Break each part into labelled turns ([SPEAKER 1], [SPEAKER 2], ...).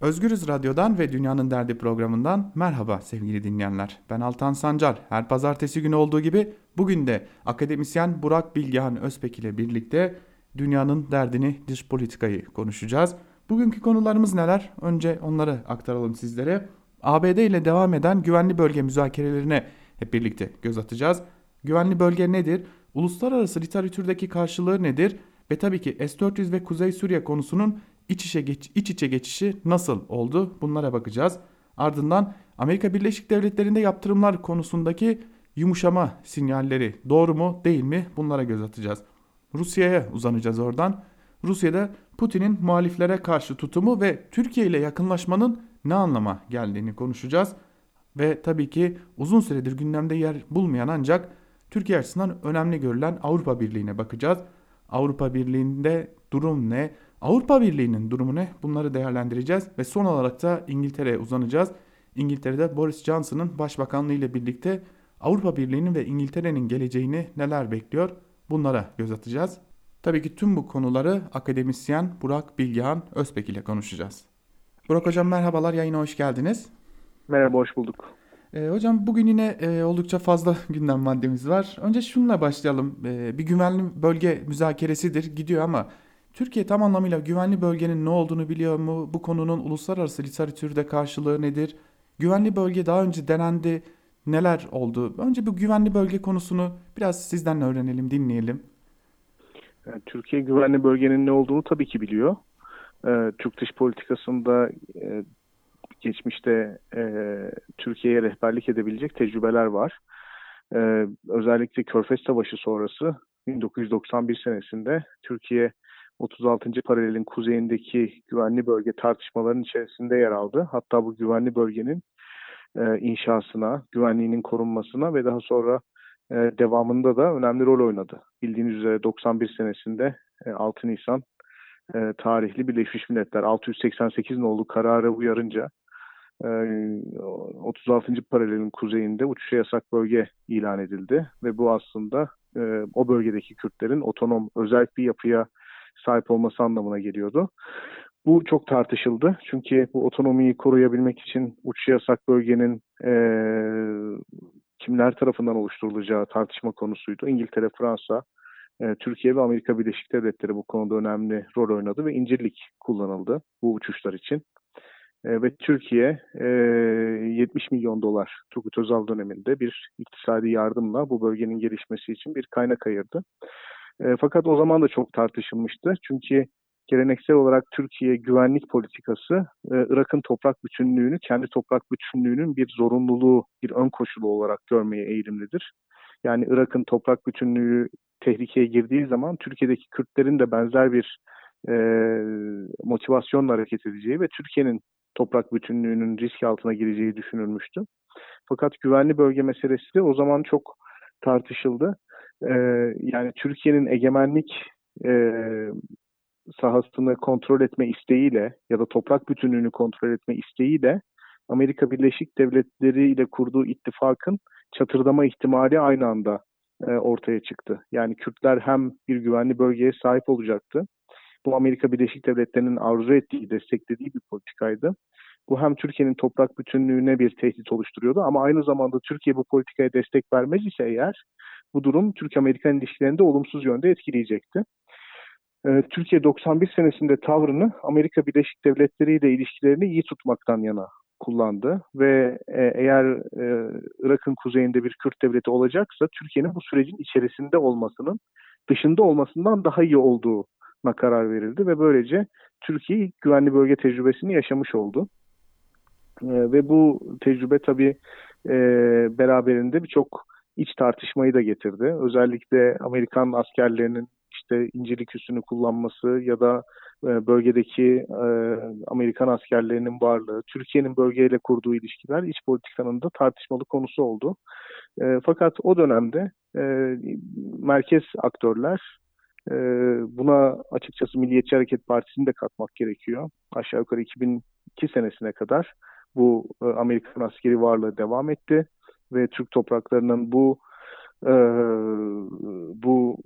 [SPEAKER 1] Özgürüz Radyo'dan ve Dünyanın Derdi programından merhaba sevgili dinleyenler. Ben Altan Sancar. Her pazartesi günü olduğu gibi bugün de akademisyen Burak Bilgehan Özpek ile birlikte dünyanın derdini, dış politikayı konuşacağız. Bugünkü konularımız neler? Önce onları aktaralım sizlere. ABD ile devam eden güvenli bölge müzakerelerine hep birlikte göz atacağız. Güvenli bölge nedir? Uluslararası literatürdeki karşılığı nedir? Ve tabii ki S-400 ve Kuzey Suriye konusunun iç içe, geç, iç içe geçişi nasıl oldu? Bunlara bakacağız. Ardından Amerika Birleşik Devletleri'nde yaptırımlar konusundaki yumuşama sinyalleri doğru mu değil mi? Bunlara göz atacağız. Rusya'ya uzanacağız oradan. Rusya'da Putin'in muhaliflere karşı tutumu ve Türkiye ile yakınlaşmanın ne anlama geldiğini konuşacağız. Ve tabii ki uzun süredir gündemde yer bulmayan ancak Türkiye açısından önemli görülen Avrupa Birliği'ne bakacağız. Avrupa Birliği'nde durum ne? Avrupa Birliği'nin durumu ne? Bunları değerlendireceğiz ve son olarak da İngiltere'ye uzanacağız. İngiltere'de Boris Johnson'ın başbakanlığı ile birlikte Avrupa Birliği'nin ve İngiltere'nin geleceğini neler bekliyor? Bunlara göz atacağız. Tabii ki tüm bu konuları akademisyen Burak Bilgehan Özbek ile konuşacağız. Burak Hocam merhabalar, yayına hoş geldiniz.
[SPEAKER 2] Merhaba, hoş bulduk.
[SPEAKER 1] E, hocam bugün yine e, oldukça fazla gündem maddemiz var. Önce şununla başlayalım. E, bir güvenli bölge müzakeresidir, gidiyor ama Türkiye tam anlamıyla güvenli bölgenin ne olduğunu biliyor mu? Bu konunun uluslararası literatürde karşılığı nedir? Güvenli bölge daha önce denendi, neler oldu? Önce bu güvenli bölge konusunu biraz sizden öğrenelim, dinleyelim.
[SPEAKER 2] Yani Türkiye güvenli bölgenin ne olduğunu tabii ki biliyor. Ee, Türk dış politikasında e, geçmişte e, Türkiye'ye rehberlik edebilecek tecrübeler var. Ee, özellikle Körfez Savaşı sonrası 1991 senesinde Türkiye 36. paralelin kuzeyindeki güvenli bölge tartışmalarının içerisinde yer aldı. Hatta bu güvenli bölgenin e, inşasına, güvenliğinin korunmasına ve daha sonra e, devamında da önemli rol oynadı. Bildiğiniz üzere 91 senesinde e, 6 Nisan e, tarihli Birleşmiş Milletler 688 nolu kararı uyarınca 36. E, paralelin kuzeyinde uçuşa yasak bölge ilan edildi ve bu aslında e, o bölgedeki Kürtlerin otonom özel bir yapıya sahip olması anlamına geliyordu. Bu çok tartışıldı. Çünkü bu otonomiyi koruyabilmek için uçuş yasak bölgenin e, kimler tarafından oluşturulacağı tartışma konusuydu. İngiltere, Fransa, e, Türkiye ve Amerika Birleşik Devletleri bu konuda önemli rol oynadı ve incirlik kullanıldı bu uçuşlar için. E, ve Türkiye e, 70 milyon dolar Turgut Özal döneminde bir iktisadi yardımla bu bölgenin gelişmesi için bir kaynak ayırdı. E, fakat o zaman da çok tartışılmıştı. Çünkü geleneksel olarak Türkiye güvenlik politikası e, Irak'ın toprak bütünlüğünü, kendi toprak bütünlüğünün bir zorunluluğu, bir ön koşulu olarak görmeye eğilimlidir. Yani Irak'ın toprak bütünlüğü tehlikeye girdiği zaman Türkiye'deki Kürtlerin de benzer bir e, motivasyonla hareket edeceği ve Türkiye'nin toprak bütünlüğünün risk altına gireceği düşünülmüştü. Fakat güvenli bölge meselesi de o zaman çok tartışıldı e, yani Türkiye'nin egemenlik e, sahasını kontrol etme isteğiyle ya da toprak bütünlüğünü kontrol etme isteğiyle Amerika Birleşik Devletleri ile kurduğu ittifakın çatırdama ihtimali aynı anda e, ortaya çıktı. Yani Kürtler hem bir güvenli bölgeye sahip olacaktı. Bu Amerika Birleşik Devletleri'nin arzu ettiği, desteklediği bir politikaydı. Bu hem Türkiye'nin toprak bütünlüğüne bir tehdit oluşturuyordu ama aynı zamanda Türkiye bu politikaya destek vermez ise eğer bu durum Türk-Amerikan ilişkilerini de olumsuz yönde etkileyecekti. Ee, Türkiye 91 senesinde tavrını Amerika Birleşik Devletleri ile ilişkilerini iyi tutmaktan yana kullandı ve e, eğer e, Irak'ın kuzeyinde bir Kürt devleti olacaksa Türkiye'nin bu sürecin içerisinde olmasının dışında olmasından daha iyi olduğuna karar verildi ve böylece Türkiye güvenli bölge tecrübesini yaşamış oldu. E, ve bu tecrübe tabii e, beraberinde birçok iç tartışmayı da getirdi. Özellikle Amerikan askerlerinin işte İncirlik üssünü kullanması ya da e, bölgedeki e, Amerikan askerlerinin varlığı, Türkiye'nin bölgeyle kurduğu ilişkiler iç politikanın da tartışmalı konusu oldu. E, fakat o dönemde merkez aktörler buna açıkçası Milliyetçi Hareket Partisi'ni de katmak gerekiyor. Aşağı yukarı 2002 senesine kadar bu Amerikan askeri varlığı devam etti ve Türk topraklarının bu e, bu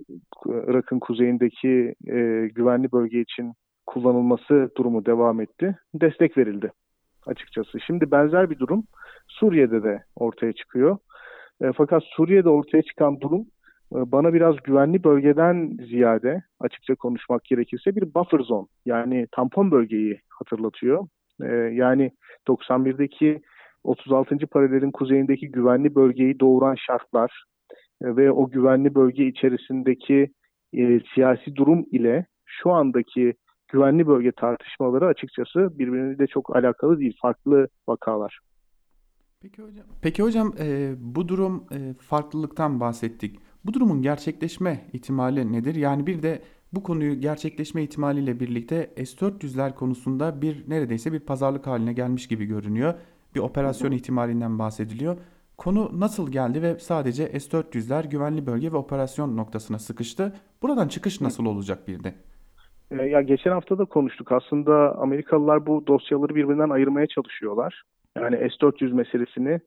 [SPEAKER 2] Irak'ın kuzeyindeki e, güvenli bölge için kullanılması durumu devam etti. Destek verildi açıkçası. Şimdi benzer bir durum Suriye'de de ortaya çıkıyor. E, fakat Suriye'de ortaya çıkan durum e, bana biraz güvenli bölgeden ziyade açıkça konuşmak gerekirse bir buffer zone yani tampon bölgeyi hatırlatıyor. E, yani 91'deki 36. paralelin kuzeyindeki güvenli bölgeyi doğuran şartlar e, ve o güvenli bölge içerisindeki e, siyasi durum ile şu andaki güvenli bölge tartışmaları açıkçası birbirine çok alakalı değil, farklı vakalar.
[SPEAKER 1] Peki hocam, Peki hocam e, bu durum e, farklılıktan bahsettik. Bu durumun gerçekleşme ihtimali nedir? Yani bir de bu konuyu gerçekleşme ihtimaliyle birlikte S-400'ler konusunda bir neredeyse bir pazarlık haline gelmiş gibi görünüyor. Bir operasyon ihtimalinden bahsediliyor. Konu nasıl geldi ve sadece S-400'ler güvenli bölge ve operasyon noktasına sıkıştı. Buradan çıkış nasıl olacak bir de?
[SPEAKER 2] E, ya geçen hafta da konuştuk. Aslında Amerikalılar bu dosyaları birbirinden ayırmaya çalışıyorlar. Yani S-400 meselesini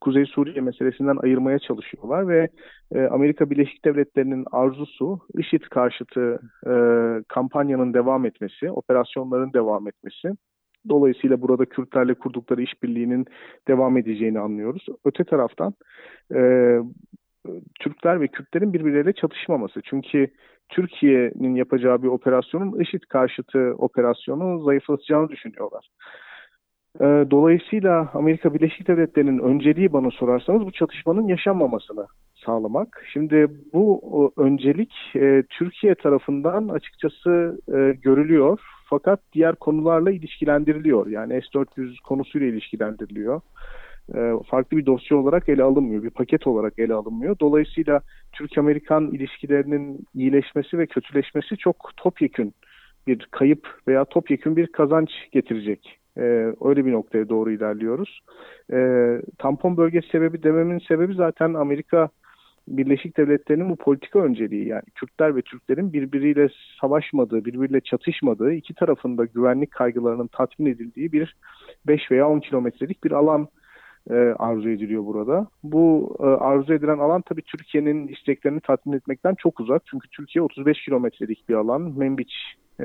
[SPEAKER 2] Kuzey Suriye meselesinden ayırmaya çalışıyorlar ve e, Amerika Birleşik Devletleri'nin arzusu IŞİD karşıtı e, kampanyanın devam etmesi, operasyonların devam etmesi. Dolayısıyla burada Kürtlerle kurdukları işbirliğinin devam edeceğini anlıyoruz. Öte taraftan e, Türkler ve Kürtlerin birbirleriyle çatışmaması. Çünkü Türkiye'nin yapacağı bir operasyonun IŞİD karşıtı operasyonu zayıflatacağını düşünüyorlar. Ee, dolayısıyla Amerika Birleşik Devletleri'nin önceliği bana sorarsanız bu çatışmanın yaşanmamasını sağlamak. Şimdi bu öncelik e, Türkiye tarafından açıkçası e, görülüyor fakat diğer konularla ilişkilendiriliyor. Yani S-400 konusuyla ilişkilendiriliyor. E, farklı bir dosya olarak ele alınmıyor, bir paket olarak ele alınmıyor. Dolayısıyla Türk-Amerikan ilişkilerinin iyileşmesi ve kötüleşmesi çok topyekün bir kayıp veya topyekün bir kazanç getirecek. Ee, öyle bir noktaya doğru ilerliyoruz. Ee, tampon bölgesi sebebi dememin sebebi zaten Amerika Birleşik Devletleri'nin bu politika önceliği yani Kürtler ve Türklerin birbiriyle savaşmadığı, birbiriyle çatışmadığı, iki tarafında güvenlik kaygılarının tatmin edildiği bir 5 veya 10 kilometrelik bir alan e, arzu ediliyor burada. Bu e, arzu edilen alan tabii Türkiye'nin isteklerini tatmin etmekten çok uzak. Çünkü Türkiye 35 kilometrelik bir alan. Membiç e,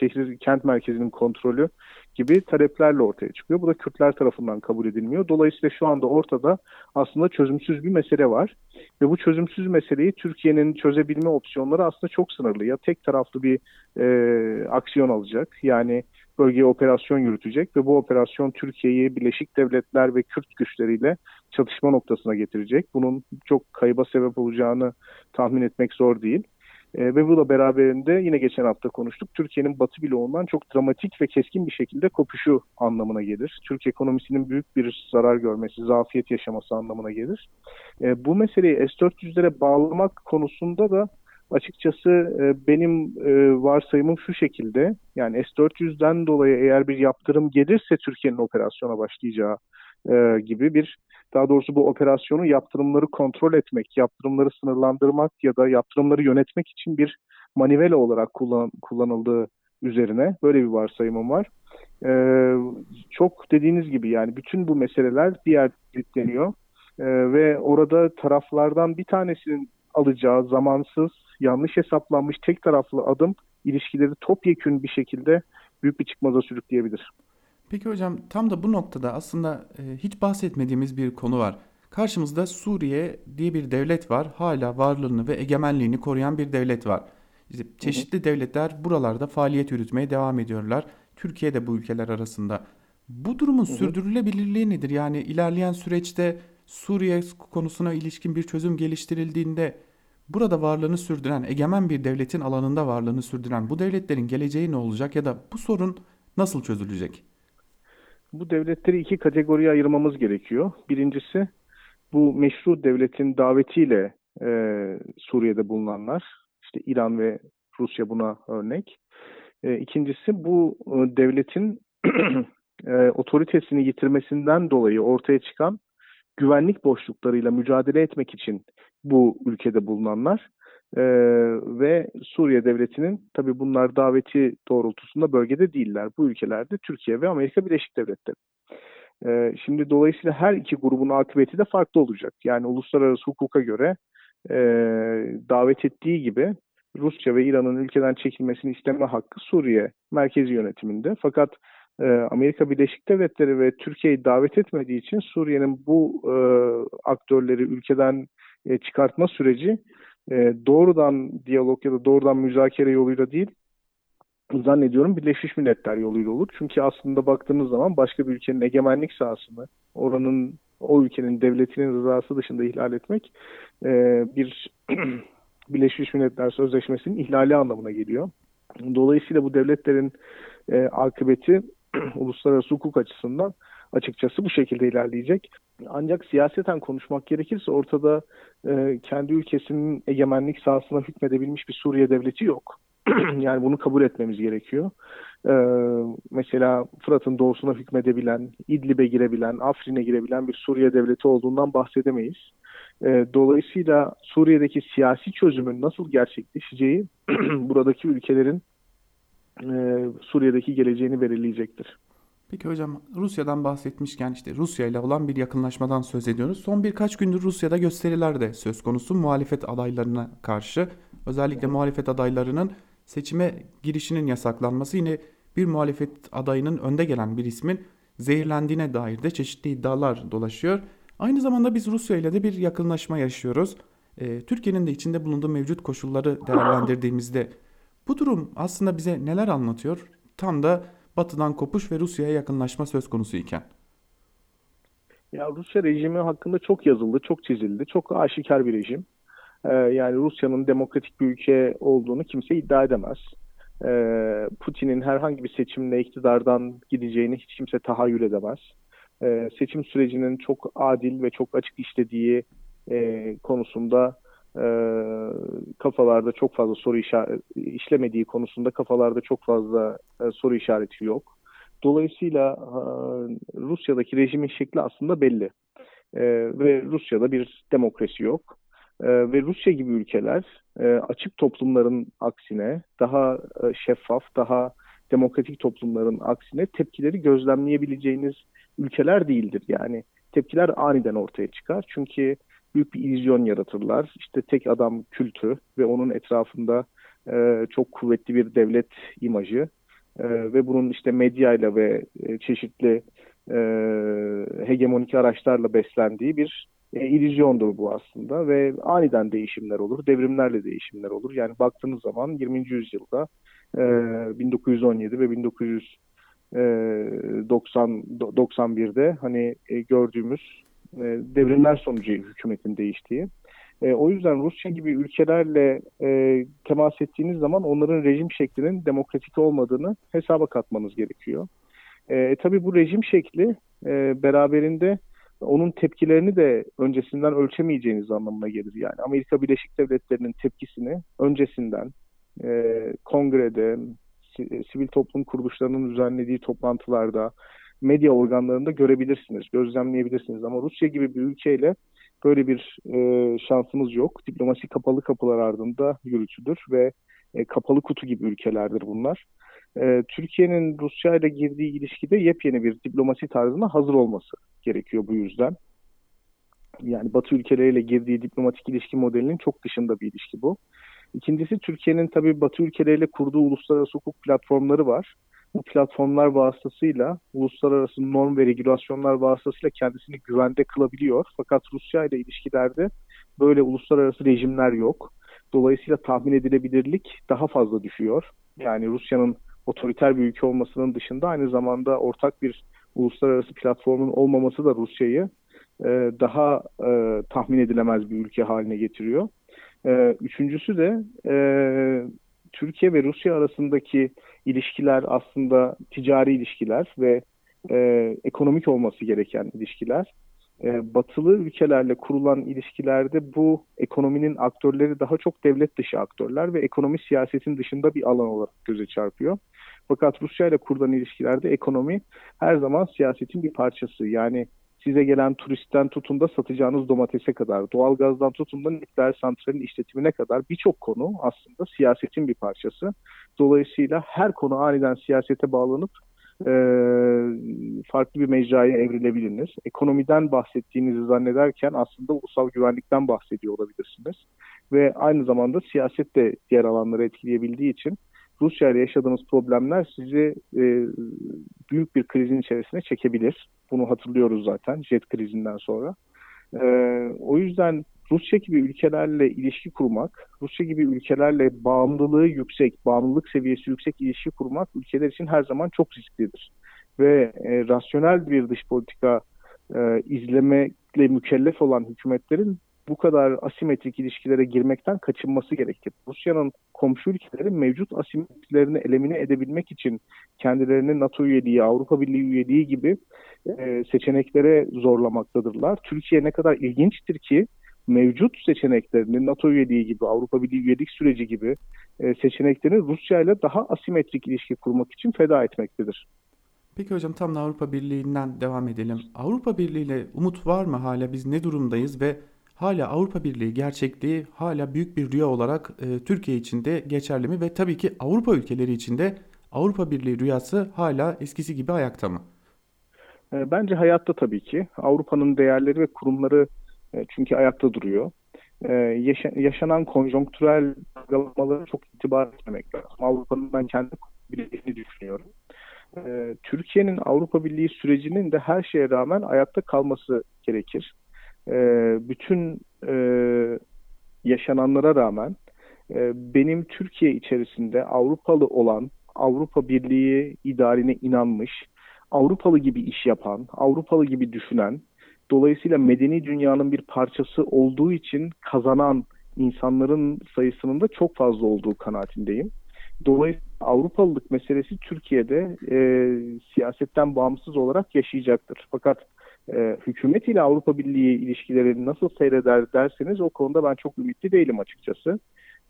[SPEAKER 2] şehir kent merkezinin kontrolü gibi taleplerle ortaya çıkıyor. Bu da Kürtler tarafından kabul edilmiyor. Dolayısıyla şu anda ortada aslında çözümsüz bir mesele var. Ve bu çözümsüz meseleyi Türkiye'nin çözebilme opsiyonları aslında çok sınırlı. Ya tek taraflı bir e, aksiyon alacak. Yani bölgeye operasyon yürütecek ve bu operasyon Türkiye'yi Birleşik Devletler ve Kürt güçleriyle çatışma noktasına getirecek. Bunun çok kayıba sebep olacağını tahmin etmek zor değil. E, ve bu da beraberinde yine geçen hafta konuştuk. Türkiye'nin batı bloğundan çok dramatik ve keskin bir şekilde kopuşu anlamına gelir. Türk ekonomisinin büyük bir zarar görmesi, zafiyet yaşaması anlamına gelir. E, bu meseleyi S-400'lere bağlamak konusunda da açıkçası e, benim e, varsayımım şu şekilde. Yani S-400'den dolayı eğer bir yaptırım gelirse Türkiye'nin operasyona başlayacağı e, gibi bir daha doğrusu bu operasyonu yaptırımları kontrol etmek, yaptırımları sınırlandırmak ya da yaptırımları yönetmek için bir manivela olarak kullan, kullanıldığı üzerine böyle bir varsayımım var. Ee, çok dediğiniz gibi yani bütün bu meseleler bir yer deniyor ee, ve orada taraflardan bir tanesinin alacağı zamansız, yanlış hesaplanmış tek taraflı adım ilişkileri topyekün bir şekilde büyük bir çıkmaza sürükleyebilir.
[SPEAKER 1] Peki hocam tam da bu noktada aslında e, hiç bahsetmediğimiz bir konu var. Karşımızda Suriye diye bir devlet var. Hala varlığını ve egemenliğini koruyan bir devlet var. İşte çeşitli hı hı. devletler buralarda faaliyet yürütmeye devam ediyorlar. Türkiye de bu ülkeler arasında. Bu durumun hı hı. sürdürülebilirliği nedir? Yani ilerleyen süreçte Suriye konusuna ilişkin bir çözüm geliştirildiğinde burada varlığını sürdüren, egemen bir devletin alanında varlığını sürdüren bu devletlerin geleceği ne olacak ya da bu sorun nasıl çözülecek?
[SPEAKER 2] Bu devletleri iki kategoriye ayırmamız gerekiyor. Birincisi bu meşru devletin davetiyle e, Suriye'de bulunanlar. İşte İran ve Rusya buna örnek. E, ikincisi bu e, devletin e, otoritesini yitirmesinden dolayı ortaya çıkan güvenlik boşluklarıyla mücadele etmek için bu ülkede bulunanlar ee, ve Suriye devletinin tabi bunlar daveti doğrultusunda bölgede değiller. Bu ülkelerde Türkiye ve Amerika Birleşik Devletleri. Ee, şimdi dolayısıyla her iki grubun akıbeti de farklı olacak. Yani uluslararası hukuka göre e, davet ettiği gibi Rusya ve İran'ın ülkeden çekilmesini isteme hakkı Suriye merkezi yönetiminde. Fakat e, Amerika Birleşik Devletleri ve Türkiye'yi davet etmediği için Suriye'nin bu e, aktörleri ülkeden e, çıkartma süreci e, doğrudan diyalog ya da doğrudan müzakere yoluyla değil zannediyorum Birleşmiş Milletler yoluyla olur. Çünkü aslında baktığınız zaman başka bir ülkenin egemenlik sahasını, oranın o ülkenin devletinin rızası dışında ihlal etmek e, bir Birleşmiş Milletler Sözleşmesi'nin ihlali anlamına geliyor. Dolayısıyla bu devletlerin e, akıbeti uluslararası hukuk açısından açıkçası bu şekilde ilerleyecek. Ancak siyaseten konuşmak gerekirse ortada e, kendi ülkesinin egemenlik sahasına hükmedebilmiş bir Suriye devleti yok. yani bunu kabul etmemiz gerekiyor. Ee, mesela Fırat'ın doğusuna hükmedebilen, İdlib'e girebilen, Afrin'e girebilen bir Suriye devleti olduğundan bahsedemeyiz. Ee, dolayısıyla Suriye'deki siyasi çözümün nasıl gerçekleşeceği buradaki ülkelerin e, Suriye'deki geleceğini belirleyecektir.
[SPEAKER 1] Peki hocam Rusya'dan bahsetmişken işte Rusya ile olan bir yakınlaşmadan söz ediyoruz. Son birkaç gündür Rusya'da gösteriler de söz konusu muhalefet adaylarına karşı. Özellikle muhalefet adaylarının seçime girişinin yasaklanması yine bir muhalefet adayının önde gelen bir ismin zehirlendiğine dair de çeşitli iddialar dolaşıyor. Aynı zamanda biz Rusya ile de bir yakınlaşma yaşıyoruz. E, Türkiye'nin de içinde bulunduğu mevcut koşulları değerlendirdiğimizde bu durum aslında bize neler anlatıyor? Tam da batıdan kopuş ve Rusya'ya yakınlaşma söz konusu iken.
[SPEAKER 2] Ya Rusya rejimi hakkında çok yazıldı, çok çizildi. Çok aşikar bir rejim. Ee, yani Rusya'nın demokratik bir ülke olduğunu kimse iddia edemez. Ee, Putin'in herhangi bir seçimle iktidardan gideceğini hiç kimse tahayyül edemez. Ee, seçim sürecinin çok adil ve çok açık işlediği e, konusunda e, kafalarda çok fazla soru işareti, işlemediği konusunda kafalarda çok fazla e, soru işareti yok. Dolayısıyla Rusya'daki rejimin şekli aslında belli. ve Rusya'da bir demokrasi yok. E, ve Rusya gibi ülkeler e, açık toplumların aksine daha e, şeffaf, daha demokratik toplumların aksine tepkileri gözlemleyebileceğiniz ülkeler değildir. Yani tepkiler aniden ortaya çıkar. Çünkü büyük bir illüzyon yaratırlar. İşte tek adam kültü ve onun etrafında e, çok kuvvetli bir devlet imajı e, ve bunun işte medyayla ve e, çeşitli e, hegemonik araçlarla beslendiği bir e, illüzyondur bu aslında ve aniden değişimler olur, devrimlerle değişimler olur. Yani baktığınız zaman 20. yüzyılda e, 1917 ve 1991'de e, hani e, gördüğümüz e, devrimler sonucu hükümetin değiştiği. E, o yüzden Rusya gibi ülkelerle e, temas ettiğiniz zaman onların rejim şeklinin demokratik olmadığını hesaba katmanız gerekiyor. E, tabii bu rejim şekli e, beraberinde onun tepkilerini de öncesinden ölçemeyeceğiniz anlamına gelir. Yani Amerika Birleşik Devletleri'nin tepkisini öncesinden e, kongrede, sivil toplum kuruluşlarının düzenlediği toplantılarda, medya organlarında görebilirsiniz, gözlemleyebilirsiniz. Ama Rusya gibi bir ülkeyle böyle bir e, şansımız yok. Diplomasi kapalı kapılar ardında yürütülür ve e, kapalı kutu gibi ülkelerdir bunlar. E, Türkiye'nin Rusya ile girdiği ilişkide yepyeni bir diplomasi tarzına hazır olması gerekiyor bu yüzden. Yani Batı ülkeleriyle girdiği diplomatik ilişki modelinin çok dışında bir ilişki bu. İkincisi Türkiye'nin tabii Batı ülkeleriyle kurduğu uluslararası hukuk platformları var. Bu platformlar vasıtasıyla uluslararası norm ve regülasyonlar vasıtasıyla kendisini güvende kılabiliyor. Fakat Rusya ile ilişkilerde böyle uluslararası rejimler yok. Dolayısıyla tahmin edilebilirlik daha fazla düşüyor. Yani Rusya'nın otoriter bir ülke olmasının dışında aynı zamanda ortak bir uluslararası platformun olmaması da Rusya'yı e, daha e, tahmin edilemez bir ülke haline getiriyor. E, üçüncüsü de e, Türkiye ve Rusya arasındaki ilişkiler aslında ticari ilişkiler ve e, ekonomik olması gereken ilişkiler. E, batılı ülkelerle kurulan ilişkilerde bu ekonominin aktörleri daha çok devlet dışı aktörler ve ekonomi siyasetin dışında bir alan olarak göze çarpıyor. Fakat Rusya ile kurulan ilişkilerde ekonomi her zaman siyasetin bir parçası. Yani size gelen turistten tutun da satacağınız domatese kadar, doğalgazdan tutun da nükleer santralin işletimine kadar birçok konu aslında siyasetin bir parçası. Dolayısıyla her konu aniden siyasete bağlanıp e, farklı bir mecraya evrilebiliriz. Ekonomiden bahsettiğinizi zannederken aslında ulusal güvenlikten bahsediyor olabilirsiniz. Ve aynı zamanda siyaset de diğer alanları etkileyebildiği için Rusya ile yaşadığınız problemler sizi e, büyük bir krizin içerisine çekebilir. Bunu hatırlıyoruz zaten jet krizinden sonra. E, o yüzden Rusya gibi ülkelerle ilişki kurmak, Rusya gibi ülkelerle bağımlılığı yüksek, bağımlılık seviyesi yüksek ilişki kurmak ülkeler için her zaman çok risklidir. Ve e, rasyonel bir dış politika e, izlemekle mükellef olan hükümetlerin bu kadar asimetrik ilişkilere girmekten kaçınması gerekir. Rusya'nın komşu ülkelerin mevcut asimetrilerini elimine edebilmek için kendilerini NATO üyeliği, Avrupa Birliği üyeliği gibi e, seçeneklere zorlamaktadırlar. Türkiye ne kadar ilginçtir ki mevcut seçeneklerini NATO üyeliği gibi, Avrupa Birliği üyelik süreci gibi e, seçeneklerini Rusya ile daha asimetrik ilişki kurmak için feda etmektedir.
[SPEAKER 1] Peki hocam tam da Avrupa Birliği'nden devam edelim. Avrupa Birliği ile umut var mı hala? Biz ne durumdayız ve hala Avrupa Birliği gerçekliği hala büyük bir rüya olarak e, Türkiye için de geçerli mi? Ve tabii ki Avrupa ülkeleri için de Avrupa Birliği rüyası hala eskisi gibi ayakta mı?
[SPEAKER 2] E, bence hayatta tabii ki. Avrupa'nın değerleri ve kurumları e, çünkü ayakta duruyor. E, yaşa, yaşanan konjonktürel dalgalamaları çok itibar etmemek lazım. Avrupa'nın ben kendi bildiğini düşünüyorum. Türkiye'nin Avrupa Birliği sürecinin de her şeye rağmen ayakta kalması gerekir. Bütün yaşananlara rağmen benim Türkiye içerisinde Avrupalı olan, Avrupa Birliği idarine inanmış, Avrupalı gibi iş yapan, Avrupalı gibi düşünen, Dolayısıyla medeni dünyanın bir parçası olduğu için kazanan insanların sayısının da çok fazla olduğu kanaatindeyim. Dolayısıyla Avrupalılık meselesi Türkiye'de e, siyasetten bağımsız olarak yaşayacaktır. Fakat e, hükümet ile Avrupa Birliği ilişkileri nasıl seyreder derseniz o konuda ben çok ümitli değilim açıkçası.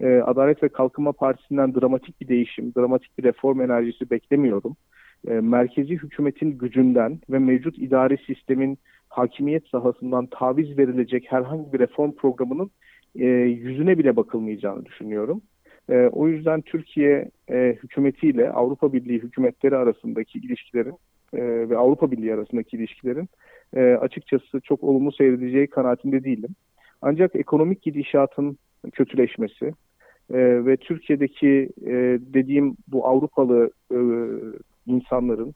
[SPEAKER 2] E, Adalet ve Kalkınma Partisi'nden dramatik bir değişim, dramatik bir reform enerjisi beklemiyorum. E, merkezi hükümetin gücünden ve mevcut idari sistemin hakimiyet sahasından taviz verilecek herhangi bir reform programının e, yüzüne bile bakılmayacağını düşünüyorum. E, o yüzden Türkiye e, hükümetiyle Avrupa Birliği hükümetleri arasındaki ilişkilerin e, ve Avrupa Birliği arasındaki ilişkilerin e, açıkçası çok olumlu seyredeceği kanaatinde değilim. Ancak ekonomik gidişatın kötüleşmesi e, ve Türkiye'deki e, dediğim bu Avrupalı e, insanların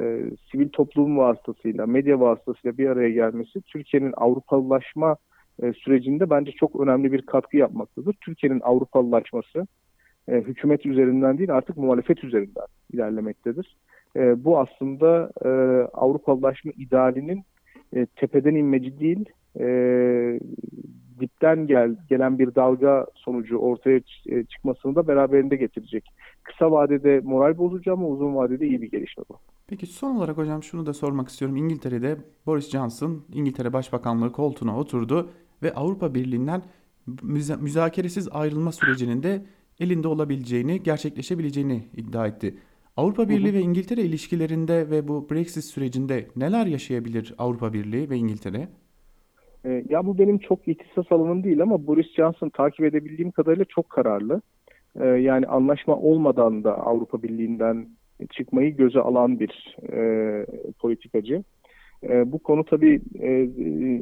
[SPEAKER 2] e, sivil toplum vasıtasıyla, medya vasıtasıyla bir araya gelmesi Türkiye'nin Avrupalılaşma e, sürecinde bence çok önemli bir katkı yapmaktadır. Türkiye'nin Avrupalılaşması e, hükümet üzerinden değil artık muhalefet üzerinden ilerlemektedir. E, bu aslında e, Avrupalılaşma idealinin e, tepeden inmeci değil, e, dipten gel, gelen bir dalga sonucu ortaya e, çıkmasını da beraberinde getirecek. Kısa vadede moral bozucu ama uzun vadede iyi bir gelişme bu.
[SPEAKER 1] Peki son olarak hocam şunu da sormak istiyorum. İngiltere'de Boris Johnson İngiltere Başbakanlığı koltuğuna oturdu ve Avrupa Birliği'nden müza müzakeresiz ayrılma sürecinin de elinde olabileceğini, gerçekleşebileceğini iddia etti. Avrupa Birliği hı hı. ve İngiltere ilişkilerinde ve bu Brexit sürecinde neler yaşayabilir Avrupa Birliği ve İngiltere?
[SPEAKER 2] E, ya bu benim çok ihtisas alanım değil ama Boris Johnson takip edebildiğim kadarıyla çok kararlı. E, yani anlaşma olmadan da Avrupa Birliği'nden çıkmayı göze alan bir e, politikacı. E, bu konu tabii e,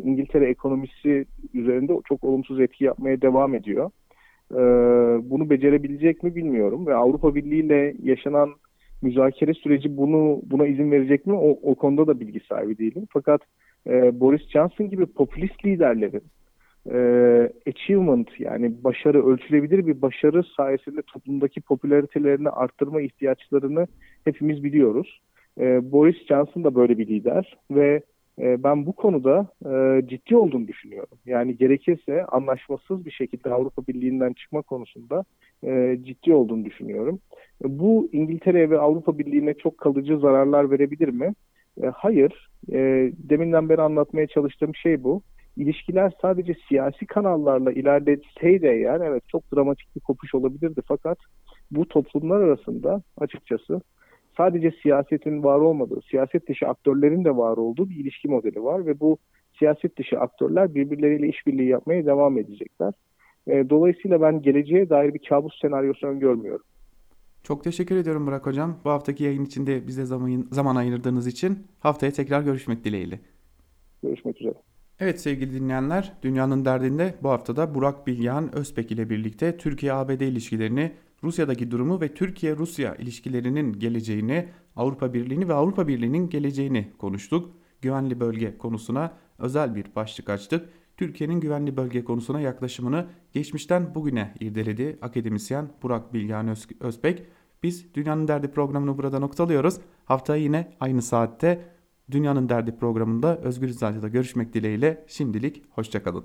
[SPEAKER 2] İngiltere ekonomisi üzerinde çok olumsuz etki yapmaya devam ediyor. E, bunu becerebilecek mi bilmiyorum ve Avrupa Birliği ile yaşanan müzakere süreci bunu buna izin verecek mi o, o konuda da bilgi sahibi değilim. Fakat e, Boris Johnson gibi popülist liderlerin e, achievement yani başarı ölçülebilir bir başarı sayesinde toplumdaki popülaritelerini arttırma ihtiyaçlarını hepimiz biliyoruz. E, Boris Johnson da böyle bir lider ve e, ben bu konuda e, ciddi olduğunu düşünüyorum. Yani gerekirse anlaşmasız bir şekilde Avrupa Birliği'nden çıkma konusunda e, ciddi olduğunu düşünüyorum. Bu İngiltere ve Avrupa Birliği'ne çok kalıcı zararlar verebilir mi? E, hayır. E, deminden beri anlatmaya çalıştığım şey bu. İlişkiler sadece siyasi kanallarla ilerletseydi eğer evet çok dramatik bir kopuş olabilirdi. Fakat bu toplumlar arasında açıkçası sadece siyasetin var olmadığı, siyaset dışı aktörlerin de var olduğu bir ilişki modeli var ve bu siyaset dışı aktörler birbirleriyle işbirliği yapmaya devam edecekler. E, dolayısıyla ben geleceğe dair bir kabus senaryosu öngörmüyorum.
[SPEAKER 1] Çok teşekkür ediyorum Burak Hocam. Bu haftaki yayın içinde bize zaman, zaman ayırdığınız için haftaya tekrar görüşmek dileğiyle.
[SPEAKER 2] Görüşmek üzere.
[SPEAKER 1] Evet sevgili dinleyenler, Dünyanın Derdinde bu haftada Burak Bilgehan Özbek ile birlikte Türkiye-ABD ilişkilerini, Rusya'daki durumu ve Türkiye-Rusya ilişkilerinin geleceğini, Avrupa Birliği'ni ve Avrupa Birliği'nin geleceğini konuştuk. Güvenli bölge konusuna özel bir başlık açtık. Türkiye'nin güvenli bölge konusuna yaklaşımını geçmişten bugüne irdeledi akademisyen Burak Bilgehan Öz Özbek. Biz Dünyanın Derdi programını burada noktalıyoruz. Haftaya yine aynı saatte Dünyanın Derdi programında Özgür Radyo'da görüşmek dileğiyle şimdilik hoşçakalın.